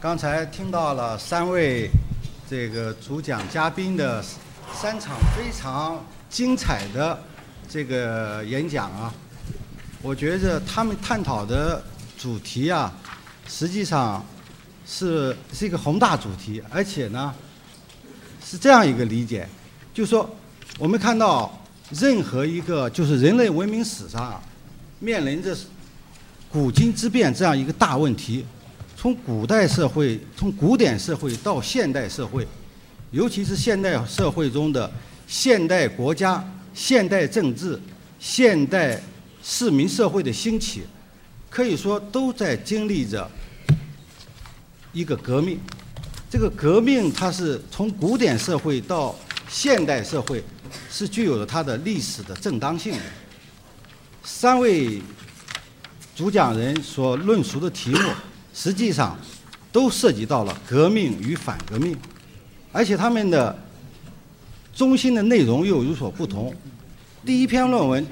刚才听到了三位这个主讲嘉宾的三场非常精彩的这个演讲啊，我觉着他们探讨的主题啊，实际上是是一个宏大主题，而且呢是这样一个理解，就说我们看到任何一个就是人类文明史上面临着古今之变这样一个大问题。从古代社会，从古典社会到现代社会，尤其是现代社会中的现代国家、现代政治、现代市民社会的兴起，可以说都在经历着一个革命。这个革命，它是从古典社会到现代社会，是具有了它的历史的正当性的。三位主讲人所论述的题目。实际上，都涉及到了革命与反革命，而且他们的中心的内容又有所不同。第一篇论文，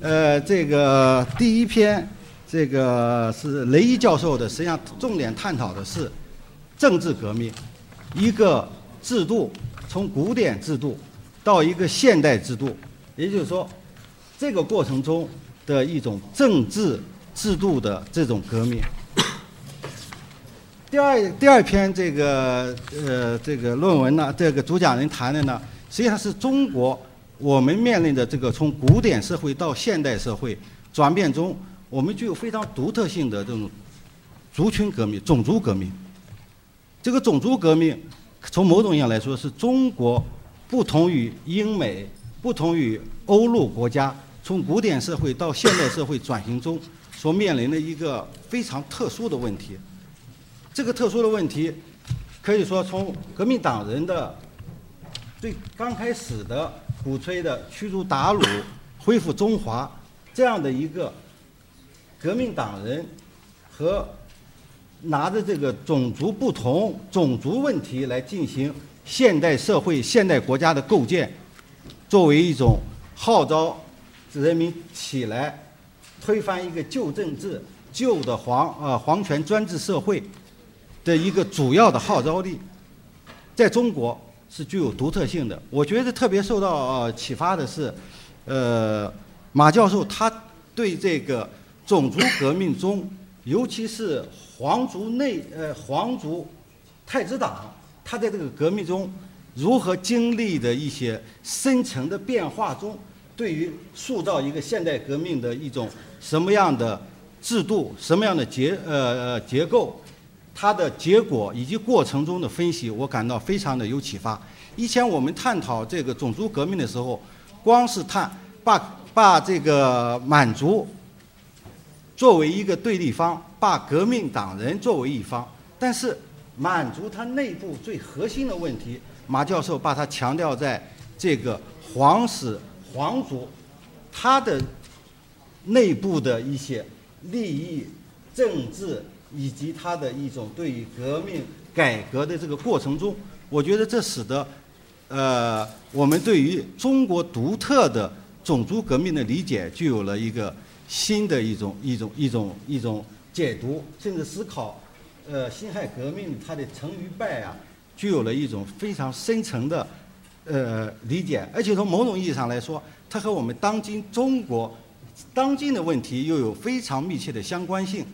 呃，这个第一篇，这个是雷伊教授的，实际上重点探讨的是政治革命，一个制度从古典制度到一个现代制度，也就是说，这个过程中的一种政治制度的这种革命。第二第二篇这个呃这个论文呢，这个主讲人谈的呢，实际上是中国我们面临的这个从古典社会到现代社会转变中，我们具有非常独特性的这种族群革命、种族革命。这个种族革命，从某种意义上来说，是中国不同于英美、不同于欧陆国家从古典社会到现代社会转型中所面临的一个非常特殊的问题。这个特殊的问题，可以说从革命党人的最刚开始的鼓吹的驱逐鞑虏、恢复中华这样的一个革命党人和拿着这个种族不同、种族问题来进行现代社会、现代国家的构建，作为一种号召人民起来推翻一个旧政治、旧的皇啊皇权专制社会。的一个主要的号召力，在中国是具有独特性的。我觉得特别受到启发的是，呃，马教授他对这个种族革命中，尤其是皇族内呃皇族太子党，他在这个革命中如何经历的一些深层的变化中，对于塑造一个现代革命的一种什么样的制度、什么样的结呃呃结构。它的结果以及过程中的分析，我感到非常的有启发。以前我们探讨这个种族革命的时候，光是探把把这个满族作为一个对立方，把革命党人作为一方，但是满族它内部最核心的问题，马教授把它强调在这个皇室皇族，它的内部的一些利益政治。以及他的一种对于革命改革的这个过程中，我觉得这使得，呃，我们对于中国独特的种族革命的理解具有了一个新的一种一种一种一种解读，甚至思考，呃，辛亥革命它的成与败啊，具有了一种非常深层的，呃，理解，而且从某种意义上来说，它和我们当今中国当今的问题又有非常密切的相关性。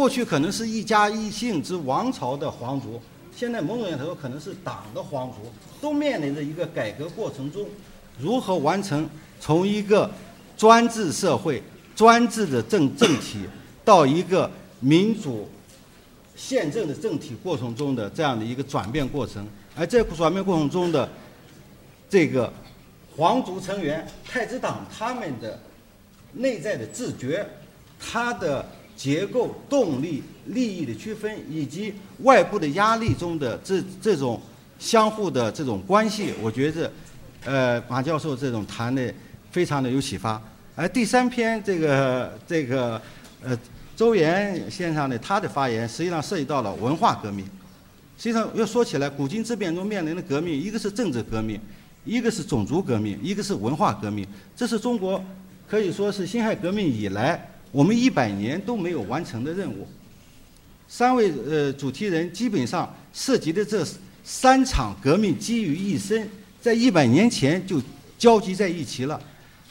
过去可能是一家一姓之王朝的皇族，现在某种意义上说可能是党的皇族，都面临着一个改革过程中，如何完成从一个专制社会、专制的政政体到一个民主宪政的政体过程中的这样的一个转变过程，而这转变过程中的这个皇族成员、太子党他们的内在的自觉，他的。结构、动力、利益的区分，以及外部的压力中的这这种相互的这种关系，我觉得，呃，马教授这种谈的非常的有启发。而第三篇这个这个呃周岩先生的他的发言，实际上涉及到了文化革命。实际上要说起来，古今之变中面临的革命，一个是政治革命，一个是种族革命，一个是文化革命。这是中国可以说是辛亥革命以来。我们一百年都没有完成的任务，三位呃主题人基本上涉及的这三场革命集于一身，在一百年前就交集在一起了。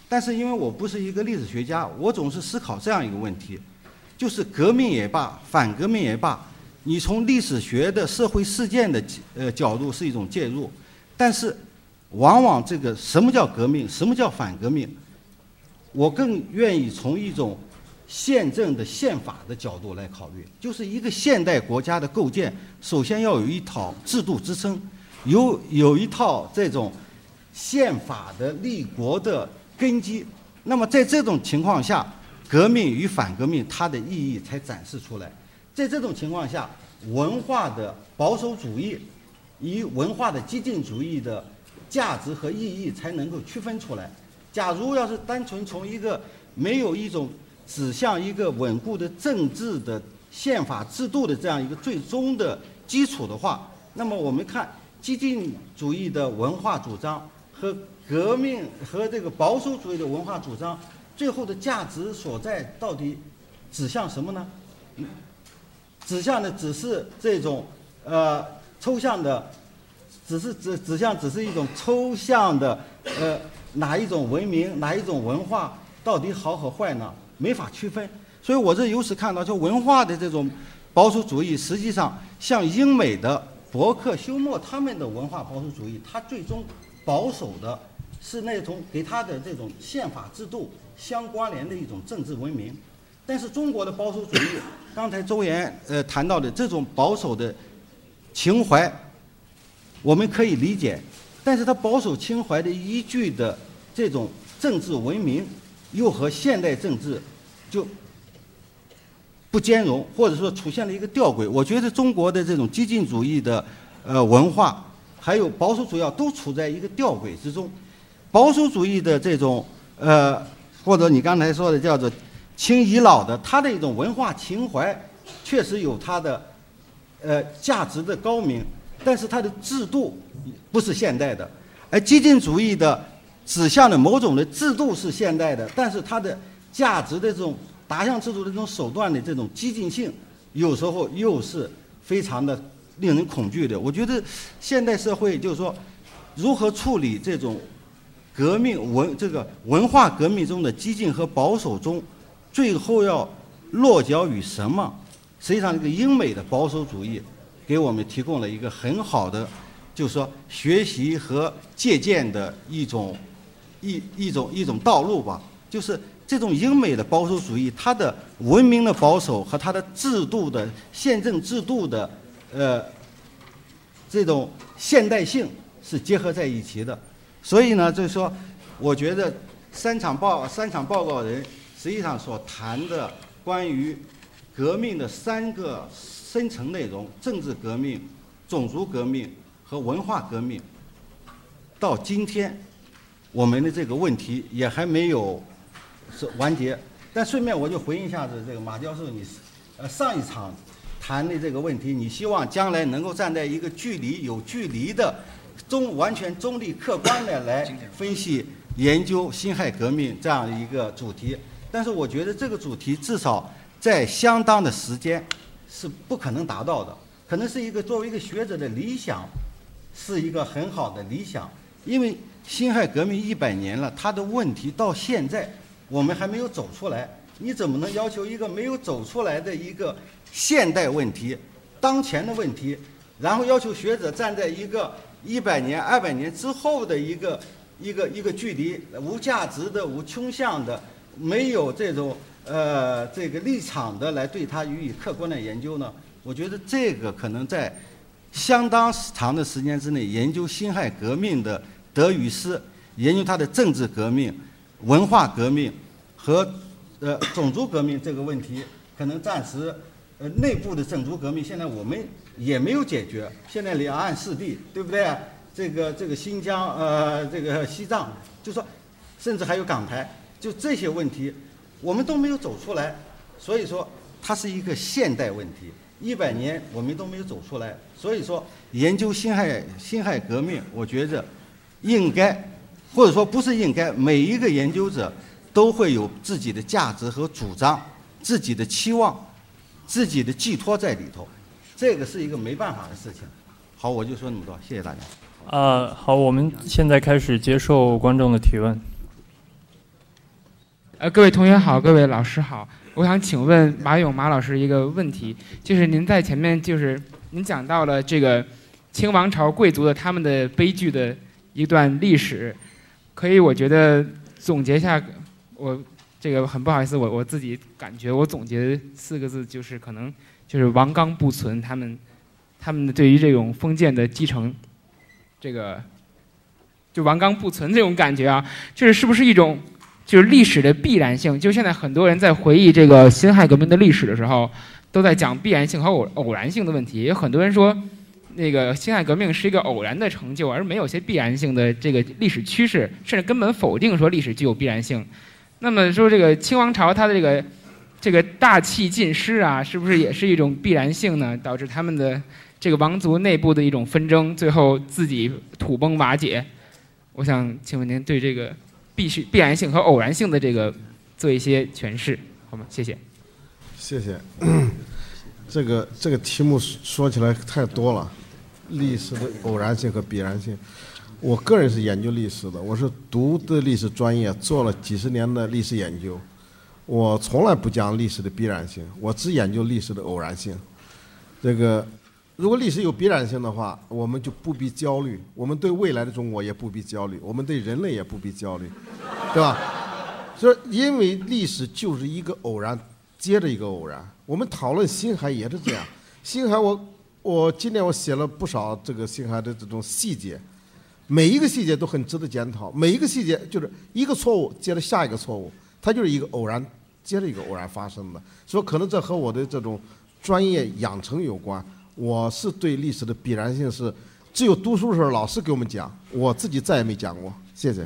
但是因为我不是一个历史学家，我总是思考这样一个问题，就是革命也罢，反革命也罢，你从历史学的社会事件的呃角度是一种介入，但是往往这个什么叫革命，什么叫反革命？我更愿意从一种宪政的宪法的角度来考虑，就是一个现代国家的构建，首先要有一套制度支撑，有有一套这种宪法的立国的根基。那么在这种情况下，革命与反革命它的意义才展示出来。在这种情况下，文化的保守主义与文化的激进主义的价值和意义才能够区分出来。假如要是单纯从一个没有一种指向一个稳固的政治的宪法制度的这样一个最终的基础的话，那么我们看激进主义的文化主张和革命和这个保守主义的文化主张，最后的价值所在到底指向什么呢？指向的只是这种呃抽象的，只是指指向只是一种抽象的呃。哪一种文明，哪一种文化到底好和坏呢？没法区分。所以我这由此看到，就文化的这种保守主义，实际上像英美的伯克休谟他们的文化保守主义，它最终保守的是那种给他的这种宪法制度相关联的一种政治文明。但是中国的保守主义，刚才周岩呃谈到的这种保守的情怀，我们可以理解。但是他保守情怀的依据的这种政治文明，又和现代政治就不兼容，或者说出现了一个吊诡。我觉得中国的这种激进主义的呃文化，还有保守主义都处在一个吊诡之中。保守主义的这种呃，或者你刚才说的叫做清遗老的，他的一种文化情怀，确实有他的呃价值的高明。但是它的制度不是现代的，而激进主义的指向的某种的制度是现代的，但是它的价值的这种达向制度的这种手段的这种激进性，有时候又是非常的令人恐惧的。我觉得现代社会就是说，如何处理这种革命文这个文化革命中的激进和保守中，最后要落脚于什么？实际上，这个英美的保守主义。给我们提供了一个很好的，就是说学习和借鉴的一种一一种一种道路吧。就是这种英美的保守主义，它的文明的保守和它的制度的宪政制度的呃这种现代性是结合在一起的。所以呢，就是说，我觉得三场报三场报告人实际上所谈的关于革命的三个。深层内容：政治革命、种族革命和文化革命。到今天，我们的这个问题也还没有是完结。但顺便我就回应一下子这个马教授，你呃上一场谈的这个问题，你希望将来能够站在一个距离有距离的中完全中立客观的来分析研究辛亥革命这样一个主题。但是我觉得这个主题至少在相当的时间。是不可能达到的，可能是一个作为一个学者的理想，是一个很好的理想。因为辛亥革命一百年了，他的问题到现在我们还没有走出来。你怎么能要求一个没有走出来的一个现代问题、当前的问题，然后要求学者站在一个一百年、二百年之后的一个一个一个距离，无价值的、无倾向的、没有这种。呃，这个立场的来对他予以客观的研究呢？我觉得这个可能在相当长的时间之内研究辛亥革命的德与失，研究它的政治革命、文化革命和呃种族革命这个问题，可能暂时呃内部的种族革命现在我们也没有解决。现在两岸四地，对不对？这个这个新疆呃这个西藏，就说甚至还有港台，就这些问题。我们都没有走出来，所以说它是一个现代问题。一百年我们都没有走出来，所以说研究辛亥辛亥革命，我觉着应该，或者说不是应该，每一个研究者都会有自己的价值和主张，自己的期望，自己的寄托在里头，这个是一个没办法的事情。好，我就说那么多，谢谢大家。啊，好，我们现在开始接受观众的提问。呃，各位同学好，各位老师好，我想请问马勇马老师一个问题，就是您在前面就是您讲到了这个清王朝贵族的他们的悲剧的一段历史，可以我觉得总结一下，我这个很不好意思，我我自己感觉我总结四个字就是可能就是王纲不存，他们他们对于这种封建的继承。这个就王纲不存这种感觉啊，就是是不是一种就是历史的必然性？就现在很多人在回忆这个辛亥革命的历史的时候，都在讲必然性和偶偶然性的问题。有很多人说，那个辛亥革命是一个偶然的成就，而没有些必然性的这个历史趋势，甚至根本否定说历史具有必然性。那么说这个清王朝它的这个这个大气尽失啊，是不是也是一种必然性呢？导致他们的。这个王族内部的一种纷争，最后自己土崩瓦解。我想请问您对这个必须必然性和偶然性的这个做一些诠释，好吗？谢谢。谢谢。这个这个题目说起来太多了，历史的偶然性和必然性。我个人是研究历史的，我是读的历史专业，做了几十年的历史研究。我从来不讲历史的必然性，我只研究历史的偶然性。这个。如果历史有必然性的话，我们就不必焦虑；我们对未来的中国也不必焦虑；我们对人类也不必焦虑，对吧？所以，因为历史就是一个偶然接着一个偶然。我们讨论星海也是这样。星海，我我今年我写了不少这个辛亥的这种细节，每一个细节都很值得检讨。每一个细节就是一个错误接着下一个错误，它就是一个偶然接着一个偶然发生的。所以，可能这和我的这种专业养成有关。我是对历史的必然性是，只有读书时候老师给我们讲，我自己再也没讲过。谢谢。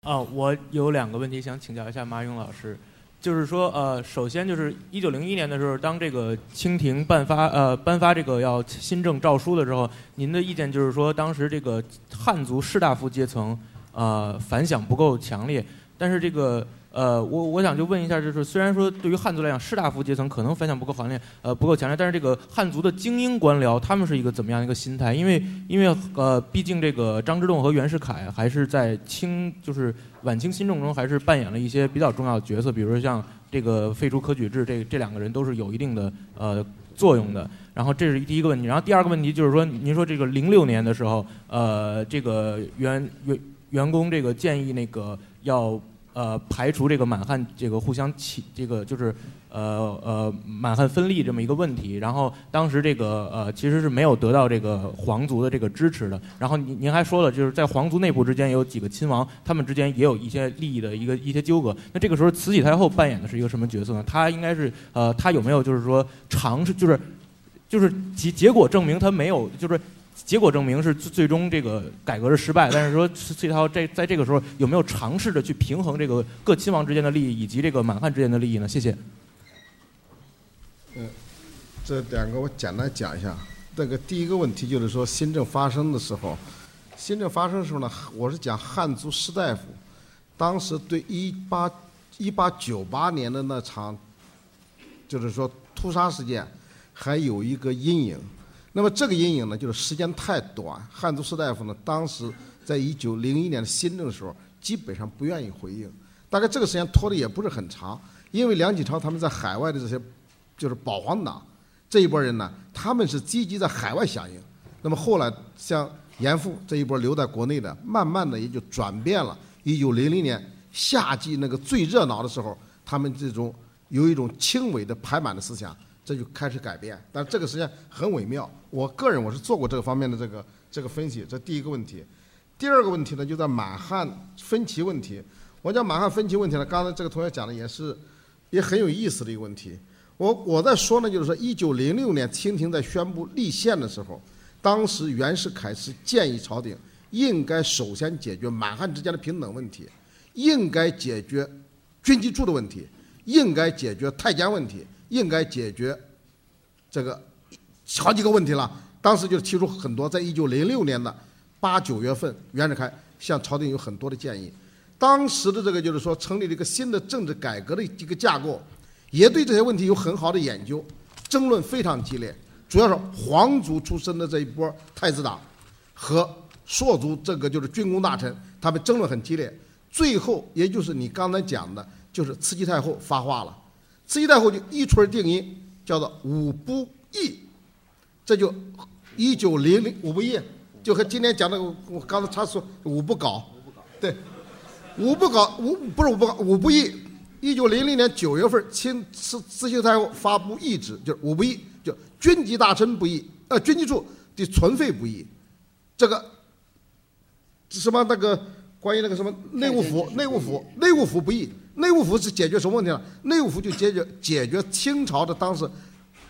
啊，我有两个问题想请教一下马勇老师，就是说，呃，首先就是一九零一年的时候，当这个清廷颁发呃颁发这个要新政诏书的时候，您的意见就是说，当时这个汉族士大夫阶层呃反响不够强烈，但是这个。呃，我我想就问一下，就是虽然说对于汉族来讲，士大夫阶层可能反响不够强烈，呃，不够强烈，但是这个汉族的精英官僚，他们是一个怎么样一个心态？因为因为呃，毕竟这个张之洞和袁世凯还是在清，就是晚清新政中还是扮演了一些比较重要的角色，比如说像这个废除科举制，这这两个人都是有一定的呃作用的。然后这是第一个问题，然后第二个问题就是说，您说这个零六年的时候，呃，这个员员员工这个建议那个要。呃，排除这个满汉这个互相起这个就是呃呃满汉分立这么一个问题，然后当时这个呃其实是没有得到这个皇族的这个支持的。然后您您还说了，就是在皇族内部之间有几个亲王，他们之间也有一些利益的一个一些纠葛。那这个时候慈禧太后扮演的是一个什么角色呢？她应该是呃，她有没有就是说尝试就是就是结结果证明她没有就是。结果证明是最最终这个改革是失败，但是说这套这在这个时候有没有尝试着去平衡这个各亲王之间的利益以及这个满汉之间的利益呢？谢谢。嗯，这两个我简单讲一下。这个第一个问题就是说新政发生的时候，新政发生的时候呢，我是讲汉族士大夫，当时对一八一八九八年的那场，就是说屠杀事件，还有一个阴影。那么这个阴影呢，就是时间太短。汉族士大夫呢，当时在一九零一年的新政的时候，基本上不愿意回应。大概这个时间拖的也不是很长，因为梁启超他们在海外的这些，就是保皇党这一波人呢，他们是积极在海外响应。那么后来像严复这一波留在国内的，慢慢的也就转变了。一九零零年夏季那个最热闹的时候，他们这种有一种轻微的排满的思想。这就开始改变，但这个实际上很微妙。我个人我是做过这个方面的这个这个分析，这第一个问题。第二个问题呢，就在满汉分歧问题。我讲满汉分歧问题呢，刚才这个同学讲的也是也很有意思的一个问题。我我在说呢，就是说，一九零六年清廷在宣布立宪的时候，当时袁世凯是建议朝廷应该首先解决满汉之间的平等问题，应该解决军机处的问题，应该解决太监问题。应该解决这个好几个问题了。当时就提出很多，在一九零六年的八九月份，袁世凯向朝廷有很多的建议。当时的这个就是说，成立了一个新的政治改革的一个架构，也对这些问题有很好的研究，争论非常激烈。主要是皇族出身的这一波太子党和硕族这个就是军功大臣，他们争论很激烈。最后，也就是你刚才讲的，就是慈禧太后发话了，慈禧太后就一锤定音，叫做五不义，这就一九零零五不义，就和今天讲的我刚才他说五不搞，对，五不搞五不是五不搞五不义。一九零零年九月份，清慈慈禧太后发布懿旨，就是五不义，就军机大臣不义，呃，军机处的存废不义，这个什么那个关于那个什么内务府，内务府，内务府不义，内务府是解决什么问题呢？内务府就解决解决清朝的当时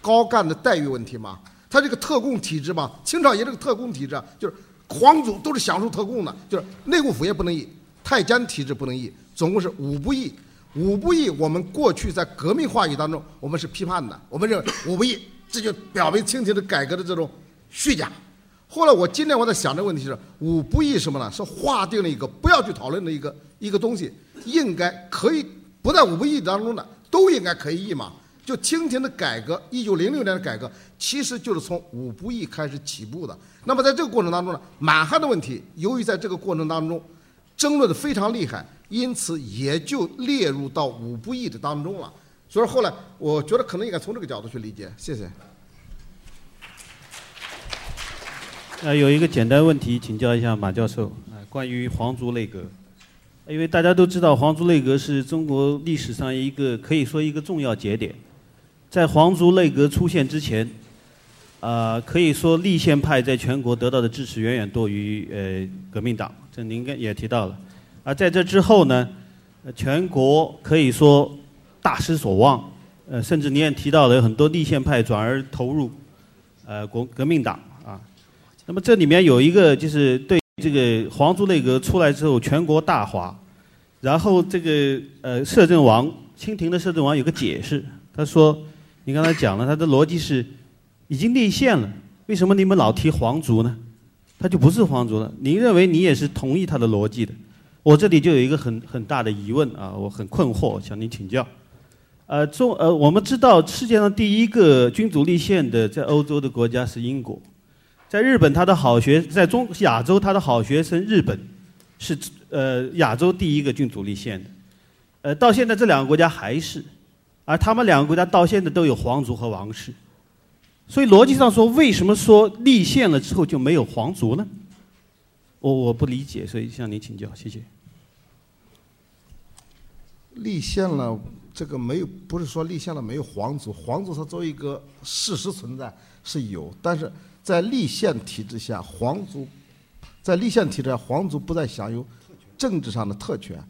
高干的待遇问题嘛。他这个特供体制嘛，清朝也这个特供体制，就是皇族都是享受特供的，就是内务府也不能议，太监体制不能议，总共是五不议。五不议，我们过去在革命话语当中，我们是批判的。我们认为五不议，这就表明清廷的改革的这种虚假。后来我今天我在想这个问题是五不议什么呢？是划定了一个不要去讨论的一个一个东西，应该可以不在五不义当中的都应该可以议嘛？就清廷的改革，一九零六年的改革，其实就是从五不义开始起步的。那么在这个过程当中呢，满汉的问题，由于在这个过程当中争论的非常厉害。因此也就列入到五不义的当中了。所以后来我觉得可能应该从这个角度去理解。谢谢。呃，有一个简单问题请教一下马教授啊，关于皇族内阁，因为大家都知道皇族内阁是中国历史上一个可以说一个重要节点。在皇族内阁出现之前，啊，可以说立宪派在全国得到的支持远远多于呃革命党，这您也提到了。而在这之后呢，全国可以说大失所望，呃，甚至你也提到了很多立宪派转而投入，呃，国革命党啊。那么这里面有一个就是对这个皇族内阁出来之后全国大哗，然后这个呃摄政王清廷的摄政王有个解释，他说你刚才讲了他的逻辑是已经立宪了，为什么你们老提皇族呢？他就不是皇族了。您认为你也是同意他的逻辑的？我这里就有一个很很大的疑问啊，我很困惑，向您请教。呃，中呃，我们知道世界上第一个君主立宪的在欧洲的国家是英国，在日本他的好学在中亚洲他的好学生日本是呃亚洲第一个君主立宪的，呃，到现在这两个国家还是，而他们两个国家到现在都有皇族和王室，所以逻辑上说，为什么说立宪了之后就没有皇族呢？我我不理解，所以向您请教，谢谢。立宪了，这个没有，不是说立宪了没有皇族，皇族它作为一个事实存在是有，但是在立宪体制下，皇族在立宪体制下，皇族不再享有政治上的特权，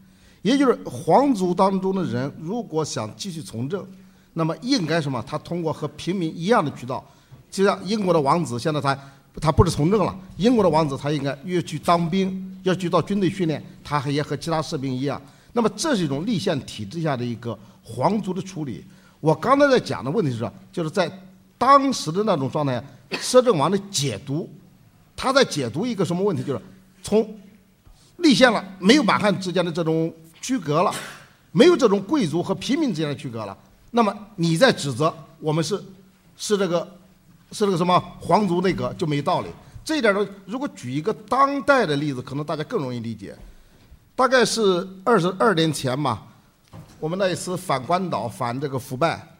也就是皇族当中的人如果想继续从政，那么应该什么？他通过和平民一样的渠道，就像英国的王子，现在他他不是从政了，英国的王子他应该越去当兵，要去到军队训练，他也和其他士兵一样。那么这是一种立宪体制下的一个皇族的处理。我刚才在讲的问题是，就是在当时的那种状态，摄政王的解读，他在解读一个什么问题？就是从立宪了，没有满汉之间的这种区隔了，没有这种贵族和平民之间的区隔了。那么你在指责我们是是这个是这个什么皇族内阁就没道理。这一点呢，如果举一个当代的例子，可能大家更容易理解。大概是二十二年前吧，我们那一次反关岛、反这个腐败，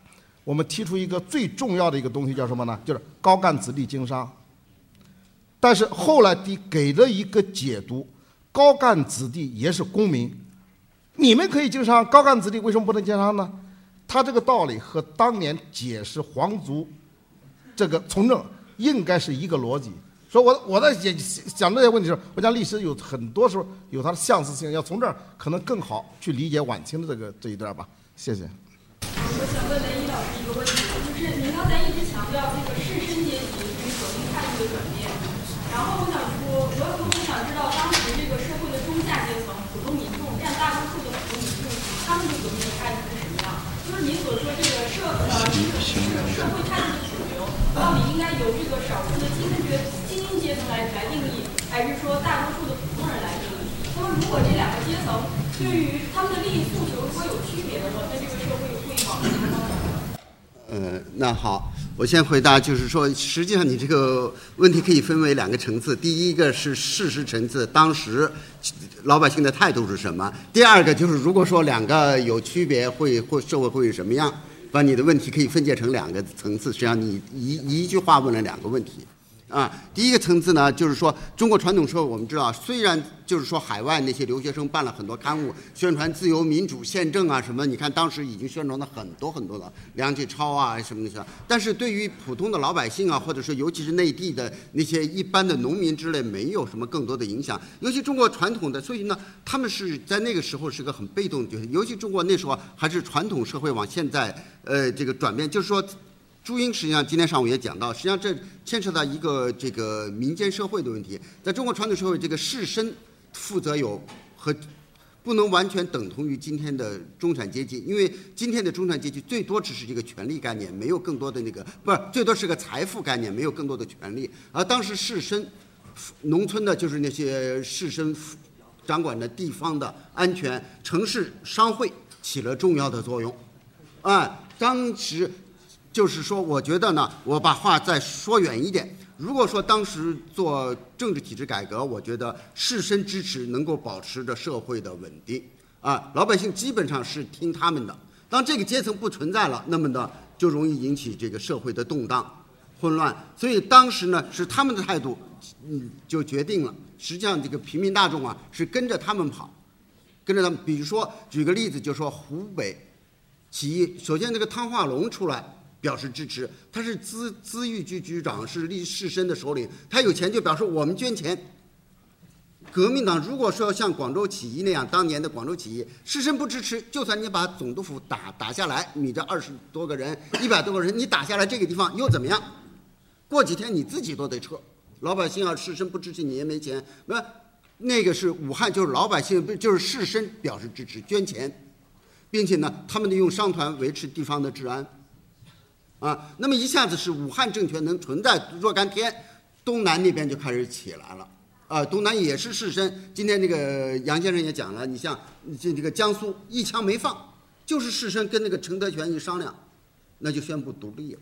我们提出一个最重要的一个东西叫什么呢？就是高干子弟经商。但是后来的给了一个解读，高干子弟也是公民，你们可以经商，高干子弟为什么不能经商呢？他这个道理和当年解释皇族这个从政应该是一个逻辑。所以，我我在讲讲这些问题的时候，我讲历史有很多时候有它的相似性，要从这儿可能更好去理解晚清的这个这一段吧。谢谢。我想问雷伊老师一个问题，就是您刚才一直强调这个士绅阶级对于革命态度的转变，然后我想说，我我很想知道当时这个社会的中下阶层、普通民众，占大多数的普通民众，他们对革命的态度是什么样？就是您所说这个社呃这个社会态度的主流，到底应该由这个少数的精英阶阶层来来定义，还是说大多数的普通人来定义？那么，如果这两个阶层对于他们的利益诉求如果有区别的话，那这个社会？呃，那好，我先回答，就是说，实际上你这个问题可以分为两个层次。第一个是事实层次，当时老百姓的态度是什么？第二个就是，如果说两个有区别，会会社会会是什么样？把你的问题可以分解成两个层次，实际上你一一句话问了两个问题。啊，第一个层次呢，就是说中国传统社会，我们知道，虽然就是说海外那些留学生办了很多刊物，宣传自由民主宪政啊什么，你看当时已经宣传了很多很多了梁启超啊什么那些，但是对于普通的老百姓啊，或者说尤其是内地的那些一般的农民之类，没有什么更多的影响。尤其中国传统的，所以呢，他们是在那个时候是个很被动的，尤其中国那时候还是传统社会往现在呃这个转变，就是说。朱英实际上今天上午也讲到，实际上这牵扯到一个这个民间社会的问题。在中国传统社会，这个士绅负责有和不能完全等同于今天的中产阶级，因为今天的中产阶级最多只是一个权力概念，没有更多的那个不是最多是个财富概念，没有更多的权利。而当时士绅，农村的就是那些士绅掌管的地方的安全，城市商会起了重要的作用。啊，当时。就是说，我觉得呢，我把话再说远一点。如果说当时做政治体制改革，我觉得士绅支持能够保持着社会的稳定，啊，老百姓基本上是听他们的。当这个阶层不存在了，那么呢，就容易引起这个社会的动荡、混乱。所以当时呢，是他们的态度，嗯，就决定了。实际上，这个平民大众啊，是跟着他们跑，跟着他们。比如说，举个例子，就说湖北起义，首先这个汤化龙出来。表示支持，他是资资豫局局长，是立士绅的首领，他有钱就表示我们捐钱。革命党如果说要像广州起义那样，当年的广州起义，士绅不支持，就算你把总督府打打下来，你这二十多个人、一百多个人，你打下来这个地方又怎么样？过几天你自己都得撤。老百姓要士绅不支持，你也没钱。那那个是武汉，就是老百姓不就是士绅表示支持，捐钱，并且呢，他们得用商团维持地方的治安。啊，那么一下子是武汉政权能存在若干天，东南那边就开始起来了。啊，东南也是士绅。今天这个杨先生也讲了，你像这这个江苏一枪没放，就是士绅跟那个陈德全一商量，那就宣布独立了。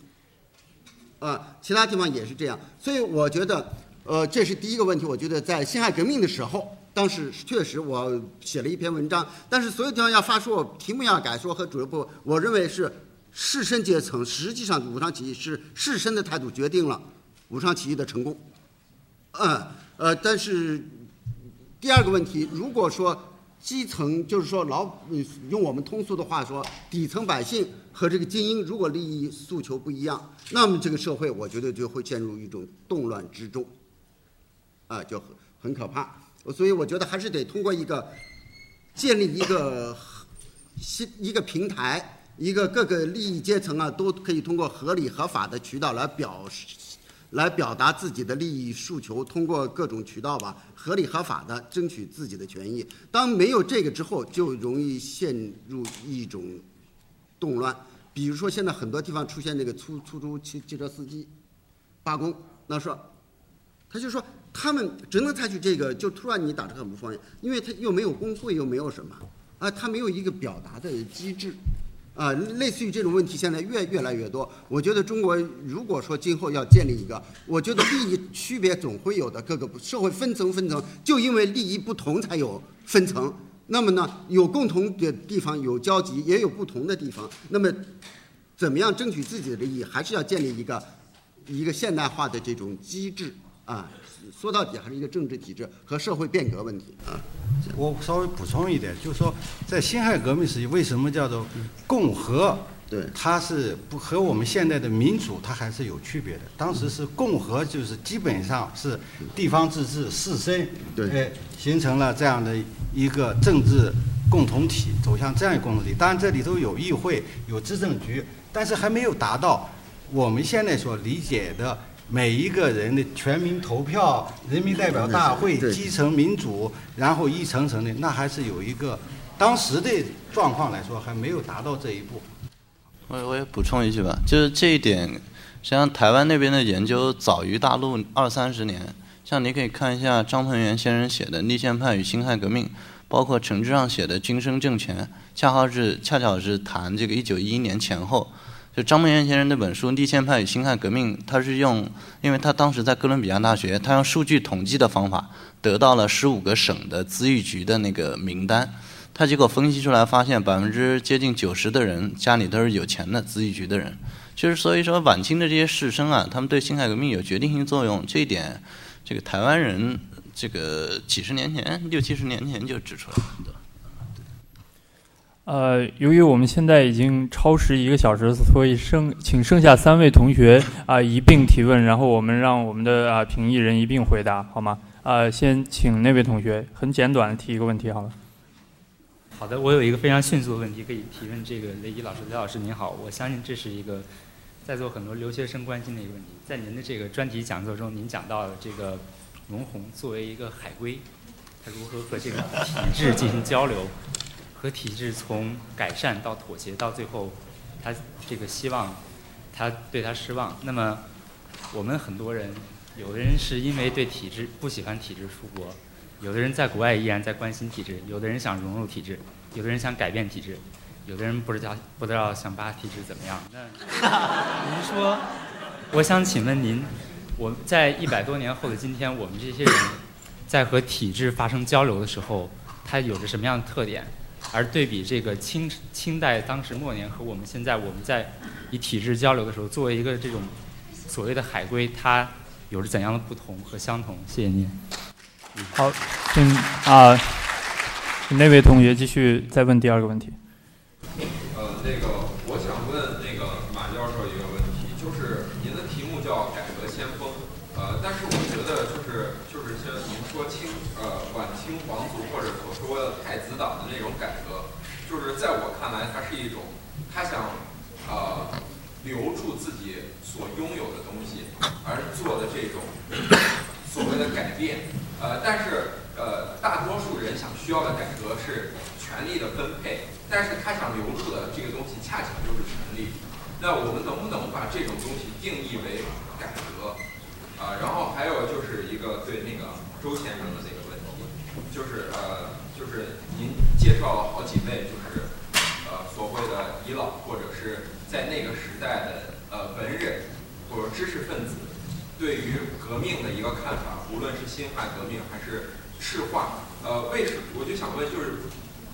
啊，其他地方也是这样。所以我觉得，呃，这是第一个问题。我觉得在辛亥革命的时候，当时确实我写了一篇文章，但是所有地方要发说，题目要改说和主流部，我认为是。士绅阶层实际上武昌起义是士绅的态度决定了武昌起义的成功，嗯呃，但是第二个问题，如果说基层就是说老用我们通俗的话说，底层百姓和这个精英如果利益诉求不一样，那么这个社会我觉得就会陷入一种动乱之中，啊，就很很可怕。所以我觉得还是得通过一个建立一个新一个平台。一个各个利益阶层啊，都可以通过合理合法的渠道来表示、来表达自己的利益诉求，通过各种渠道吧，合理合法的争取自己的权益。当没有这个之后，就容易陷入一种动乱。比如说，现在很多地方出现那个出出租汽汽车司机罢工，那说，他就说他们只能采取这个，就突然你打这个很不方便，因为他又没有工会，又没有什么啊，他没有一个表达的机制。啊，类似于这种问题，现在越越来越多。我觉得中国如果说今后要建立一个，我觉得利益区别总会有的，各个社会分层分层，就因为利益不同才有分层。那么呢，有共同的地方有交集，也有不同的地方。那么，怎么样争取自己的利益，还是要建立一个一个现代化的这种机制啊。说到底还是一个政治体制和社会变革问题啊。我稍微补充一点，就是说，在辛亥革命时期，为什么叫做共和？对，它是不和我们现在的民主，它还是有区别的。当时是共和，就是基本上是地方自治、士绅，对，形成了这样的一个政治共同体，走向这样一个共同体。当然，这里头有议会、有执政局，但是还没有达到我们现在所理解的。每一个人的全民投票、人民代表大会、基层民主，然后一层层的，那还是有一个当时的状况来说还没有达到这一步。我我也补充一句吧，就是这一点，实际上台湾那边的研究早于大陆二三十年。像你可以看一下张鹏元先生写的《立宪派与辛亥革命》，包括陈之上写的《今生政权》，恰好是恰巧是谈这个一九一一年前后。就张梦圆先生那本书《立宪派与辛亥革命》，他是用，因为他当时在哥伦比亚大学，他用数据统计的方法得到了十五个省的咨议局的那个名单，他结果分析出来发现，百分之接近九十的人家里都是有钱的咨议局的人，就是所以说晚清的这些士绅啊，他们对辛亥革命有决定性作用，这一点，这个台湾人这个几十年前六七十年前就指出来了。呃，由于我们现在已经超时一个小时，所以剩请剩下三位同学啊、一并提问，然后我们让我们的啊、评议人一并回答，好吗？呃，先请那位同学很简短的提一个问题好了。好的，我有一个非常迅速的问题可以提问这个雷伊老师。雷老师您好，我相信这是一个在座很多留学生关心的一个问题。在您的这个专题讲座中，您讲到了这个龙红作为一个海归，他如何和这个体制进行交流，和体制从改善到妥协，到最后他这个希望他对他失望。那么我们很多人，有的人是因为对体制不喜欢体制出国。有的人在国外依然在关心体制，有的人想融入体制，有的人想改变体制，有的人不知道不知道想把体制怎么样。那 您说，我想请问您，我在一百多年后的今天，我们这些人在和体制发生交流的时候，它有着什么样的特点？而对比这个清清代当时末年和我们现在我们在以体制交流的时候，作为一个这种所谓的海归，它有着怎样的不同和相同？谢谢您。好，请啊，请那位同学继续再问第二个问题。呃，那个我想问那个马教授一个问题，就是您的题目叫改革先锋，呃，但是我觉得就是就是像您说清呃晚清皇族或者所说的太子党的那种改革，就是在我看来，它是一种他想呃留住自己所拥有的东西而做的这种所谓的改变。呃，但是呃，大多数人想需要的改革是权力的分配，但是他想留住的这个东西恰巧就是权力。那我们能不能把这种东西定义为改革？啊、然后还有就是一个对那个周先生的那个问题，就是呃，就是您介绍了好几位，就是呃所谓的遗老或者是在那个时代的呃文人或者知识分子。对于革命的一个看法，无论是辛亥革命还是赤化，呃，为什么我就想问，就是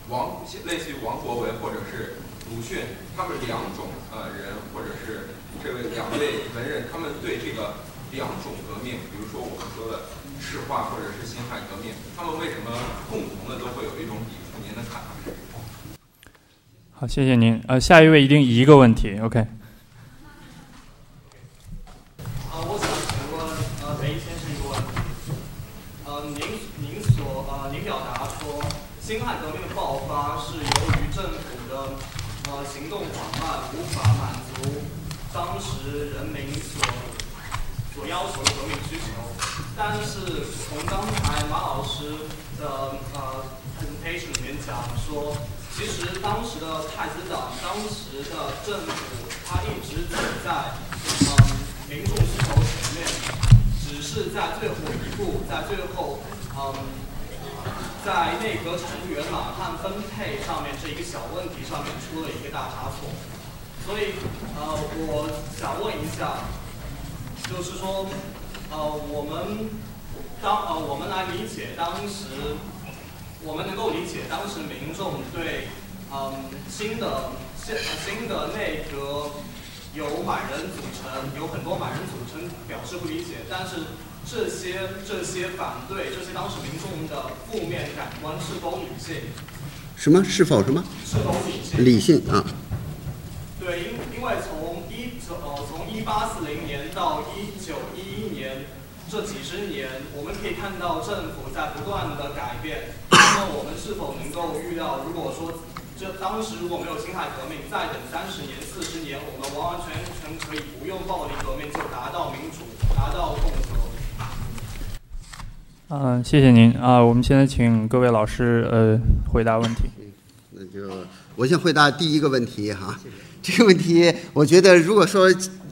王类似于王国维或者是鲁迅，他们两种呃人，或者是这位两位文人，他们对这个两种革命，比如说我们说的赤化或者是辛亥革命，他们为什么共同的都会有一种抵触？您的看法是？好，谢谢您。呃，下一位一定一个问题，OK。呃，我想请问呃雷先生一个问题，呃，您您所呃您表达说辛亥革命的爆发是由于政府的呃行动缓慢，无法满足当时人民所所要求的革命需求，但是从刚才马老师的呃 presentation 里面讲说，其实当时的太子党，当时的政府，它一直走在嗯。民众需求前面，只是在最后一步，在最后，嗯，在内阁成员满汉分配上面这一个小问题上面出了一个大差错，所以，呃，我想问一下，就是说，呃，我们当呃我们来理解当时，我们能够理解当时民众对，嗯，新的现新的内阁。由满人组成，有很多满人组成表示不理解，但是这些这些反对，这些当时民众的负面感官是否理性？什么？是否什么？是否理性？理性啊。对，因因为从一从呃从一八四零年到一这几十年，我们可以看到政府在不断的改变。那么我们是否能够预料，如果说？这当时如果没有辛亥革命，再等三十年、四十年，我们完完全全可以不用暴力革命就达到民主、达到共和。嗯、谢谢您啊、我们现在请各位老师呃回答问题。那就我先回答第一个问题哈。这个问题，我觉得如果说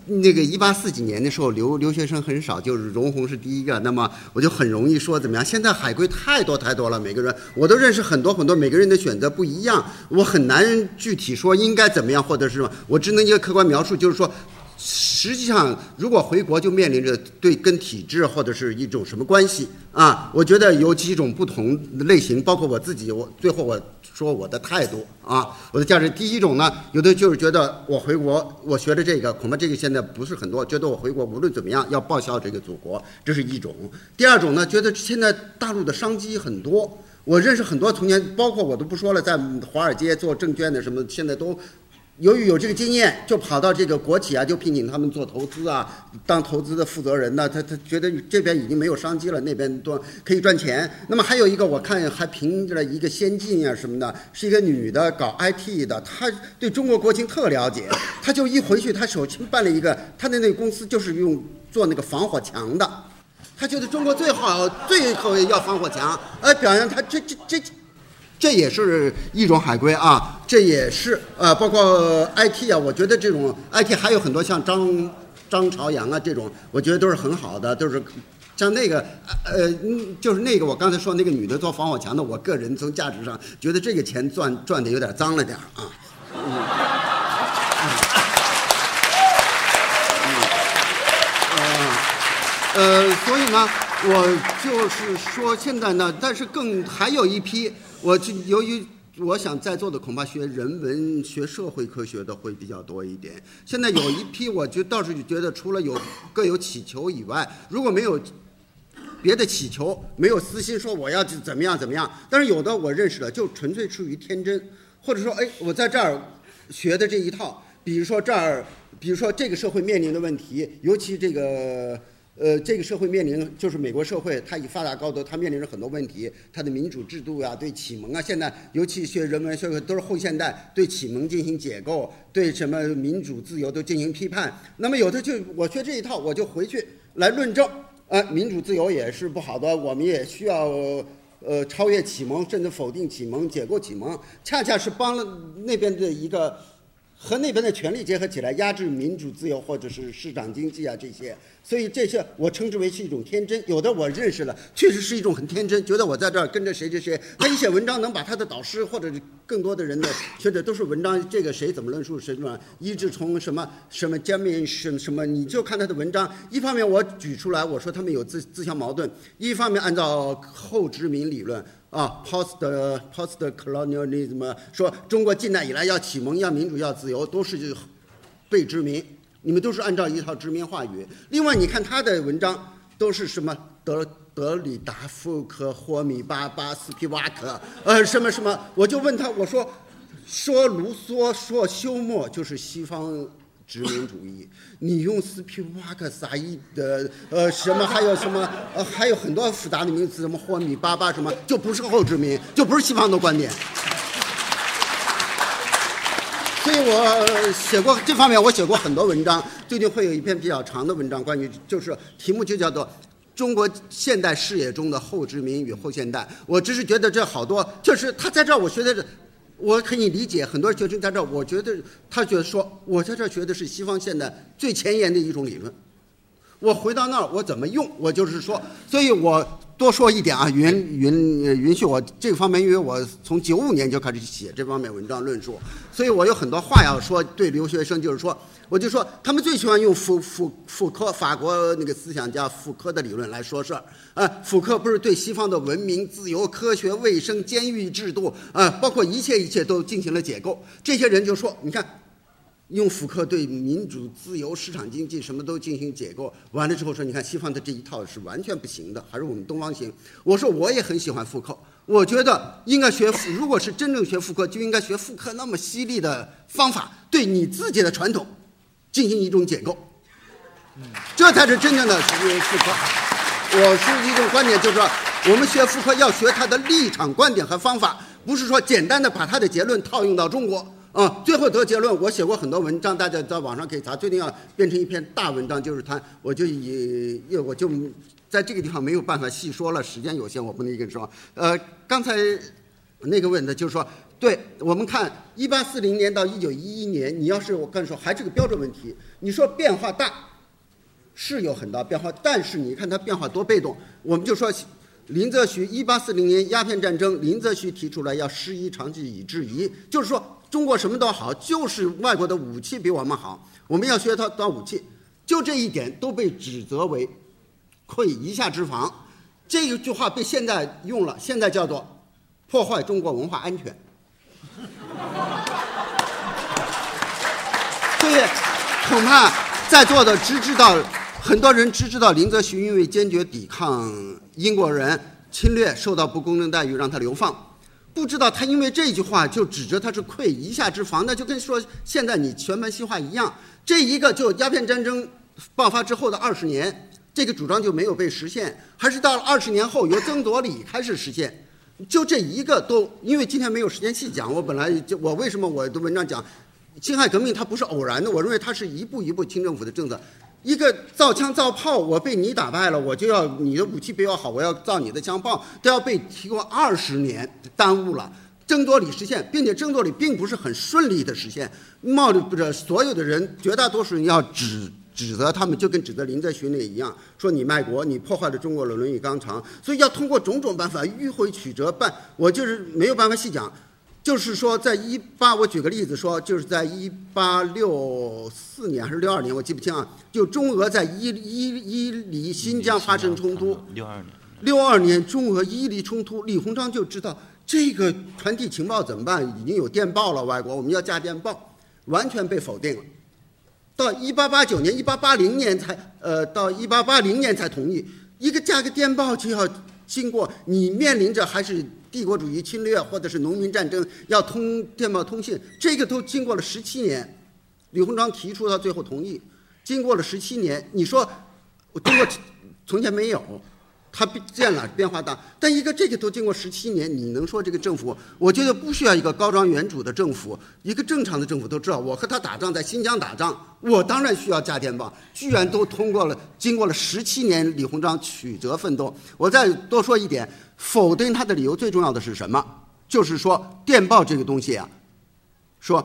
那个一八四几年的时候，留留学生很少，就是容闳是第一个，那么我就很容易说怎么样？现在海归太多太多了，每个人我都认识很多很多，每个人的选择不一样，我很难具体说应该怎么样，或者是什么，我只能一个客观描述，就是说。实际上，如果回国就面临着对跟体制或者是一种什么关系啊？我觉得有几种不同类型，包括我自己，我最后我说我的态度啊，我的价值。第一种呢，有的就是觉得我回国，我学的这个恐怕这个现在不是很多，觉得我回国无论怎么样要报效这个祖国，这是一种。第二种呢，觉得现在大陆的商机很多，我认识很多从前，包括我都不说了，在华尔街做证券的什么，现在都。由于有这个经验，就跑到这个国企啊，就聘请他们做投资啊，当投资的负责人呢。他他觉得这边已经没有商机了，那边多可以赚钱。那么还有一个，我看还凭着一个先进啊什么的，是一个女的搞 IT 的，她对中国国情特了解。她就一回去，她首先办了一个，她的那个公司就是用做那个防火墙的。她觉得中国最好最后要防火墙，呃，表扬她这这。这这也是一种海归啊，这也是呃，包括 IT 啊，我觉得这种 IT 还有很多像张张朝阳啊这种，我觉得都是很好的，都是像那个呃，就是那个我刚才说那个女的做防火墙的，我个人从价值上觉得这个钱赚赚的有点脏了点啊。嗯呃，所以呢，我就是说现在呢，但是更还有一批。我就由于我想在座的恐怕学人文学社会科学的会比较多一点。现在有一批，我就倒是觉得除了有各有祈求以外，如果没有别的祈求，没有私心说我要怎么样怎么样，但是有的我认识的就纯粹出于天真，或者说哎，我在这儿学的这一套，比如说这儿，比如说这个社会面临的问题，尤其这个。呃，这个社会面临就是美国社会，它以发达高度，它面临着很多问题，它的民主制度呀，对启蒙啊，现在尤其学人文社会都是后现代，对启蒙进行解构，对什么民主自由都进行批判。那么有的就我学这一套，我就回去来论证，呃，民主自由也是不好的，我们也需要呃超越启蒙，甚至否定启蒙，解构启蒙，恰恰是帮了那边的一个。和那边的权力结合起来，压制民主自由或者是市场经济啊这些，所以这些我称之为是一种天真。有的我认识了，确实是一种很天真，觉得我在这儿跟着谁谁谁，他一写文章能把他的导师或者更多的人的学者都是文章，这个谁怎么论述什么，一直从什么什么江面什什么，你就看他的文章。一方面我举出来，我说他们有自自相矛盾；一方面按照后殖民理论。啊，post post colonialism 说中国近代以来要启蒙、要民主、要自由，都是就被殖民。你们都是按照一套殖民话语。另外，你看他的文章都是什么德德里达、福克、霍米巴巴、斯皮瓦克，呃，什么什么？我就问他，我说说卢梭、说休谟，就是西方。殖民主义，你用斯皮瓦克、萨伊的，呃，什么还有什么，呃，还有很多复杂的名词，什么霍米巴巴什么，就不是后殖民，就不是西方的观点。所以我写过这方面，我写过很多文章。最近会有一篇比较长的文章，关于就是题目就叫做《中国现代视野中的后殖民与后现代》。我只是觉得这好多，就是他在这儿，我学的是。我可以理解很多学生在这儿，我觉得他觉得说，我在这儿学的是西方现代最前沿的一种理论。我回到那儿，我怎么用？我就是说，所以我多说一点啊，允允允许我这个方面，因为我从九五年就开始写这方面文章论述，所以我有很多话要说。对留学生，就是说。我就说，他们最喜欢用福福福柯，法国那个思想家福柯的理论来说事儿。啊，福柯不是对西方的文明、自由、科学、卫生、监狱制度，啊，包括一切一切都进行了解构。这些人就说，你看，用福柯对民主、自由、市场经济什么都进行解构，完了之后说，你看西方的这一套是完全不行的，还是我们东方行。我说我也很喜欢福柯，我觉得应该学，如果是真正学福柯，就应该学福柯那么犀利的方法，对你自己的传统。进行一种解构，这才是真正的学妇科。我是一种观点，就是说，我们学妇科要学他的立场、观点和方法，不是说简单的把他的结论套用到中国啊。最后得结论，我写过很多文章，大家在网上可以查。最近要变成一篇大文章，就是他，我就以，我就在这个地方没有办法细说了，时间有限，我不能跟你说。呃，刚才那个问的就是说，对我们看一八四零年到一九一一年，你要是我跟你说还是个标准问题，你说变化大，是有很大变化，但是你看它变化多被动，我们就说林则徐一八四零年鸦片战争，林则徐提出来要师夷长技以制夷，就是说中国什么都好，就是外国的武器比我们好，我们要学他当武器，就这一点都被指责为窥夷夏之防，这一句话被现在用了，现在叫做 破坏中国文化安全。所 以恐怕在座的只知道很多人只知道林则徐因为坚决抵抗英国人侵略，受到不公正待遇，让他流放。不知道他因为这句话就指责他是窥夷夏之防，那就跟说现在你全盘西化一样。这一个就鸦片战争爆发之后的二十年，这个主张就没有被实现，还是到了二十年后由曾左李开始实现。就这一个都，因为今天没有时间细讲，我本来就我为什么我的文章讲辛亥革命它不是偶然的，我认为它是一步一步清政府的政策。一个造枪造炮，我被你打败了，我就要你的武器比我好，我要造你的枪炮，都要被提供二十年耽误了。争夺里实现，并且争夺里并不是很顺利的实现，冒着所有的人，绝大多数人要指指责他们，就跟指责林则徐那一样，说你卖国，你破坏了中国的伦理纲常，所以要通过种种办法迂回曲折办。我就是没有办法细讲，就是说，在一八，我举个例子说，就是在一八六四年还是六二年，我记不清啊，就中俄在伊伊伊犁新疆发生冲突，六二年，六二年中俄伊犁冲突，李鸿章就知道这个传递情报怎么办？已经有电报了，外国我们要架电报，完全被否定了。到一八八九年、一八八零年才，呃，到一八八零年才同意。一个架个电报就要经过你面临着还是帝国主义侵略或者是农民战争，要通电报通信，这个都经过了十七年。李鸿章提出，他最后同意，经过了十七年，你说我中国从前没有，它变了变化大，但一个这个都经过十七年，你能说这个政府？我觉得不需要一个高瞻远瞩的政府，一个正常的政府都知道，我和他打仗在新疆打仗，我当然需要架电报，居然都通过了，经过了十七年，李鸿章曲折奋斗。我再多说一点，否定他的理由最重要的是什么？就是说电报这个东西啊，说。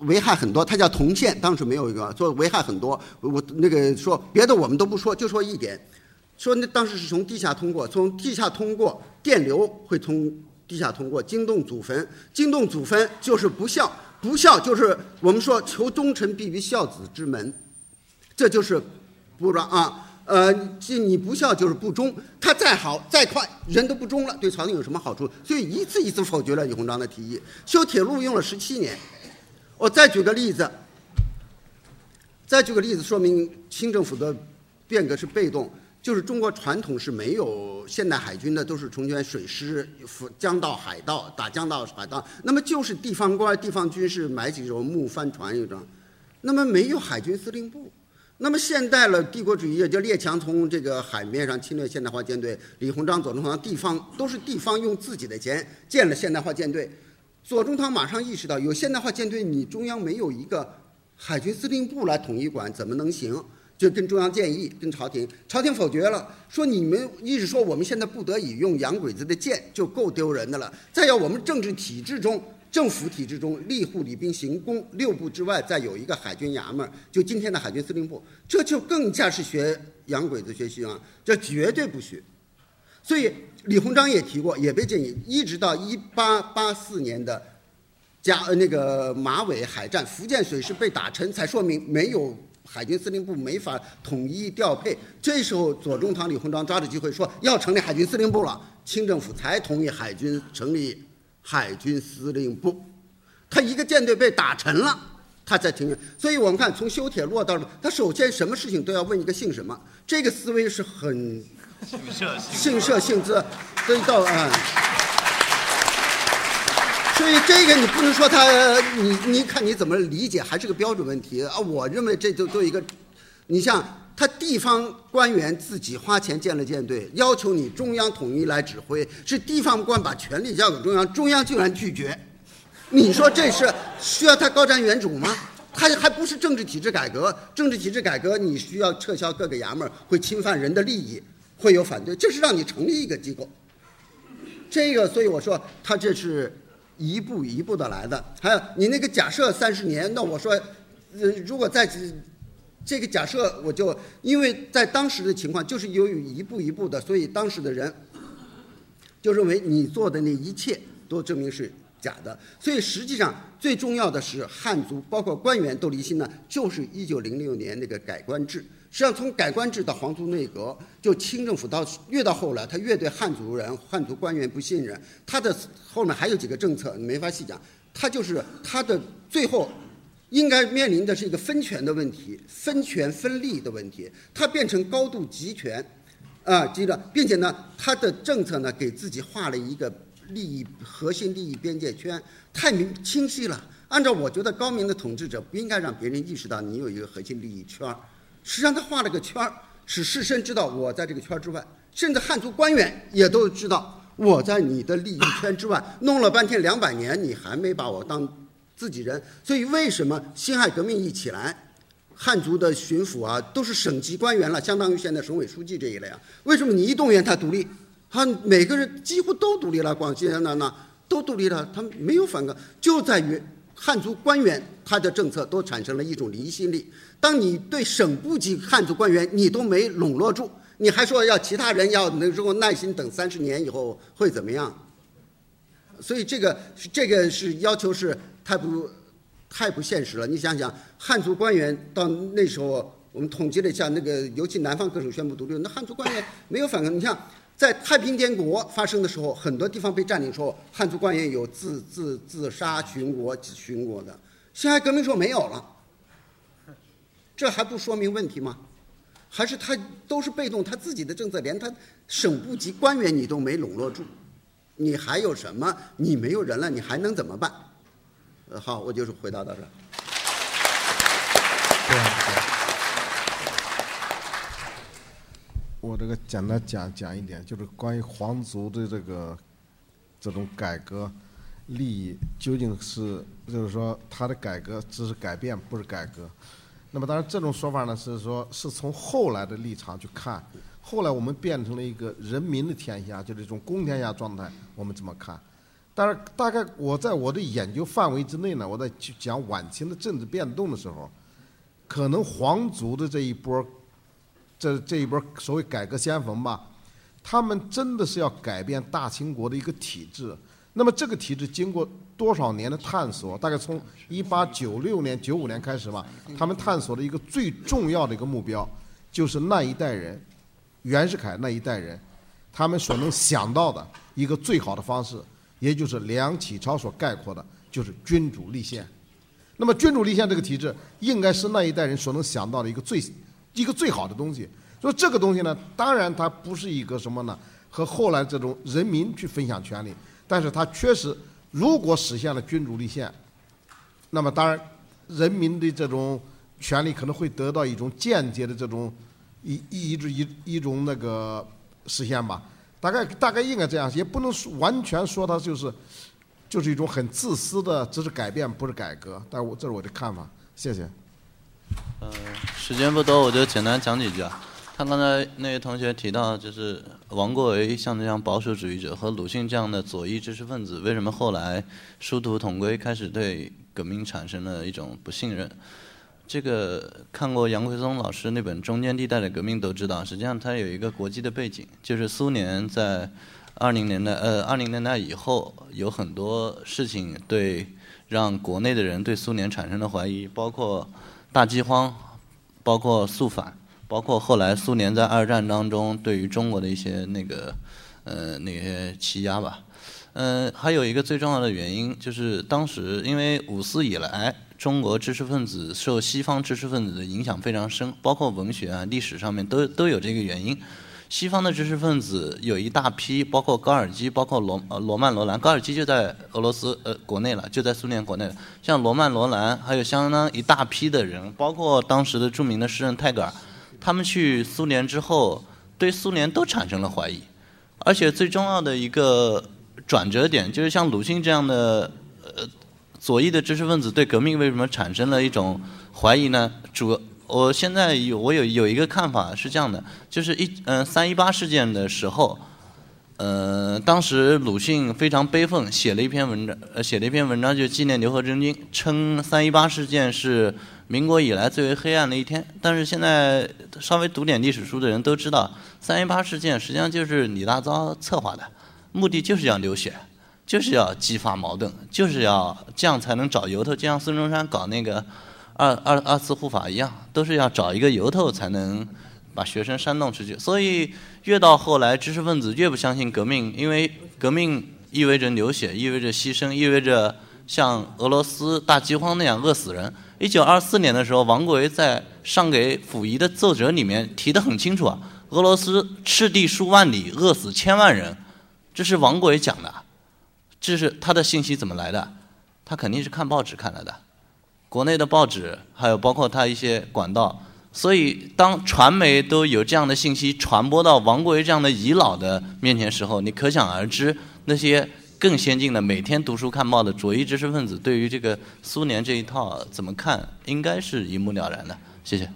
危害很多，它叫铜线，当时没有一个说危害很多。我那个说别的我们都不说，就说一点，说那当时是从地下通过，从地下通过电流会通地下通过惊动祖坟，惊动祖坟就是不孝，不孝就是我们说求忠臣必于孝子之门，这就是不让啊。呃，这你不孝就是不忠，他再好再快，人都不忠了，对朝廷有什么好处？所以一次一次否决了李鸿章的提议。修铁路用了十七年。我再举个例子，再举个例子，说明清政府的变革是被动。就是中国传统是没有现代海军的，都是从前水师、江道、海盗打江道、海盗。那么就是地方官、地方军事买几艘木帆船一种，那么没有海军司令部。那么现代了，帝国主义也就列强从这个海面上侵略现代化舰队，李鸿章、左宗棠地方都是地方用自己的钱建了现代化舰队。左宗棠马上意识到，有现代化舰队，你中央没有一个海军司令部来统一管，怎么能行？就跟中央建议，跟朝廷，朝廷否决了，说你们一直说我们现在不得已用洋鬼子的剑，就够丢人的了。再要我们政治体制中、政府体制中，吏户、礼兵、刑工六部之外，再有一个海军衙门，就今天的海军司令部，这就更加是学洋鬼子学习啊，这绝对不许。所以李鸿章也提过，也被建议，一直到一八八四年的加那个马尾海战，福建水师被打沉，才说明没有海军司令部没法统一调配。这时候左宗棠、李鸿章抓住机会说要成立海军司令部了，清政府才同意海军成立海军司令部。他一个舰队被打沉了，他才停。所以我们看从修铁路到他首先什么事情都要问一个姓什么，这个思维是很。姓社姓资，所以到啊，所以这个你不能说他，你你看你怎么理解，还是个标准问题啊。我认为这就做一个，你像他地方官员自己花钱建了舰队，要求你中央统一来指挥，是地方官把权力交给中央，中央竟然拒绝，你说这是需要他高瞻远瞩吗？他还不是政治体制改革，政治体制改革你需要撤销各个衙门，会侵犯人的利益。会有反对，就是让你成立一个机构。这个，所以我说他这是一步一步的来的。还有你那个假设三十年，那我说，呃，如果在这个假设，我就因为在当时的情况，就是由于一步一步的，所以当时的人就认为你做的那一切都证明是假的。所以实际上最重要的是汉族，包括官员都离心呢，就是一九零六年那个改官制。实际上，从改官制到皇族内阁，就清政府到越到后来，他越对汉族人、汉族官员不信任。他的后面还有几个政策，你没法细讲。他就是他的最后应该面临的是一个分权的问题、分权分利的问题。他变成高度集权，啊，集了，并且呢，他的政策呢，给自己画了一个利益核心利益边界圈，太明清晰了。按照我觉得，高明的统治者不应该让别人意识到你有一个核心利益圈儿。实际上，他画了个圈儿，使士绅知道我在这个圈之外，甚至汉族官员也都知道我在你的利益圈之外。弄了半天两百年，你还没把我当自己人。所以，为什么辛亥革命一起来，汉族的巡抚啊都是省级官员了，相当于现在省委书记这一类啊？为什么你一动员他独立，他每个人几乎都独立了？广西人那那都独立了，他没有反抗，就在于汉族官员他的政策都产生了一种离心力。当你对省部级汉族官员你都没笼络住，你还说要其他人要能够耐心等三十年以后会怎么样？所以这个这个是要求是太不太不现实了。你想想，汉族官员到那时候，我们统计了一下，那个尤其南方各省宣布独立，那汉族官员没有反抗。你像在太平天国发生的时候，很多地方被占领时候，汉族官员有自自自杀殉国殉国的。辛亥革命时候没有了。这还不说明问题吗？还是他都是被动，他自己的政策连他省部级官员你都没笼络住，你还有什么？你没有人了，你还能怎么办？呃，好，我就是回答到这。我这个简单讲讲一点，就是关于皇族的这个这种改革利益，究竟是就是说他的改革只是改变，不是改革。那么当然，这种说法呢是说，是从后来的立场去看，后来我们变成了一个人民的天下，就是一种公天下状态，我们怎么看？但是大概我在我的研究范围之内呢，我在去讲晚清的政治变动的时候，可能皇族的这一波，这这一波所谓改革先锋吧，他们真的是要改变大清国的一个体制。那么这个体制经过多少年的探索？大概从一八九六年、九五年开始吧，他们探索的一个最重要的一个目标，就是那一代人，袁世凯那一代人，他们所能想到的一个最好的方式，也就是梁启超所概括的，就是君主立宪。那么君主立宪这个体制，应该是那一代人所能想到的一个最一个最好的东西。所以这个东西呢，当然它不是一个什么呢？和后来这种人民去分享权利。但是它确实，如果实现了君主立宪，那么当然，人民的这种权利可能会得到一种间接的这种一一一一一种那个实现吧。大概大概应该这样，也不能说完全说它就是就是一种很自私的，只是改变不是改革。但我这是我的看法，谢谢。呃，时间不多，我就简单讲几句啊。他刚才那位同学提到，就是王国维像这样保守主义者和鲁迅这样的左翼知识分子，为什么后来殊途同归，开始对革命产生了一种不信任？这个看过杨奎松老师那本《中间地带的革命》都知道，实际上它有一个国际的背景，就是苏联在二零年代呃二零年代以后有很多事情对让国内的人对苏联产生了怀疑，包括大饥荒，包括肃反。包括后来苏联在二战当中对于中国的一些那个呃那些欺压吧，嗯，还有一个最重要的原因就是当时因为五四以来，中国知识分子受西方知识分子的影响非常深，包括文学啊、历史上面都都有这个原因。西方的知识分子有一大批，包括高尔基，包括罗呃罗曼罗兰，高尔基就在俄罗斯呃国内了，就在苏联国内了。像罗曼罗兰，还有相当一大批的人，包括当时的著名的诗人泰戈尔。他们去苏联之后，对苏联都产生了怀疑，而且最重要的一个转折点，就是像鲁迅这样的呃左翼的知识分子对革命为什么产生了一种怀疑呢？主我现在有我有有一个看法是这样的，就是一嗯三一八事件的时候，呃，当时鲁迅非常悲愤，写了一篇文章，呃，写了一篇文章就纪念刘和珍君，称三一八事件是民国以来最为黑暗的一天。但是现在稍微读点历史书的人都知道，三一八事件实际上就是李大钊策划的，目的就是要流血，就是要激发矛盾，就是要这样才能找由头，就像孙中山搞那个二二二次护法一样，都是要找一个由头才能。把学生煽动出去，所以越到后来，知识分子越不相信革命，因为革命意味着流血，意味着牺牲，意味着像俄罗斯大饥荒那样饿死人。一九二四年的时候，王国维在上给溥仪的奏折里面提得很清楚啊，俄罗斯赤地数万里，饿死千万人，这是王国维讲的，这是他的信息怎么来的？他肯定是看报纸看来的，国内的报纸，还有包括他一些管道。所以，当传媒都有这样的信息传播到王国维这样的遗老的面前时候，你可想而知，那些更先进的每天读书看报的左翼知识分子对于这个苏联这一套怎么看，应该是一目了然的。谢谢。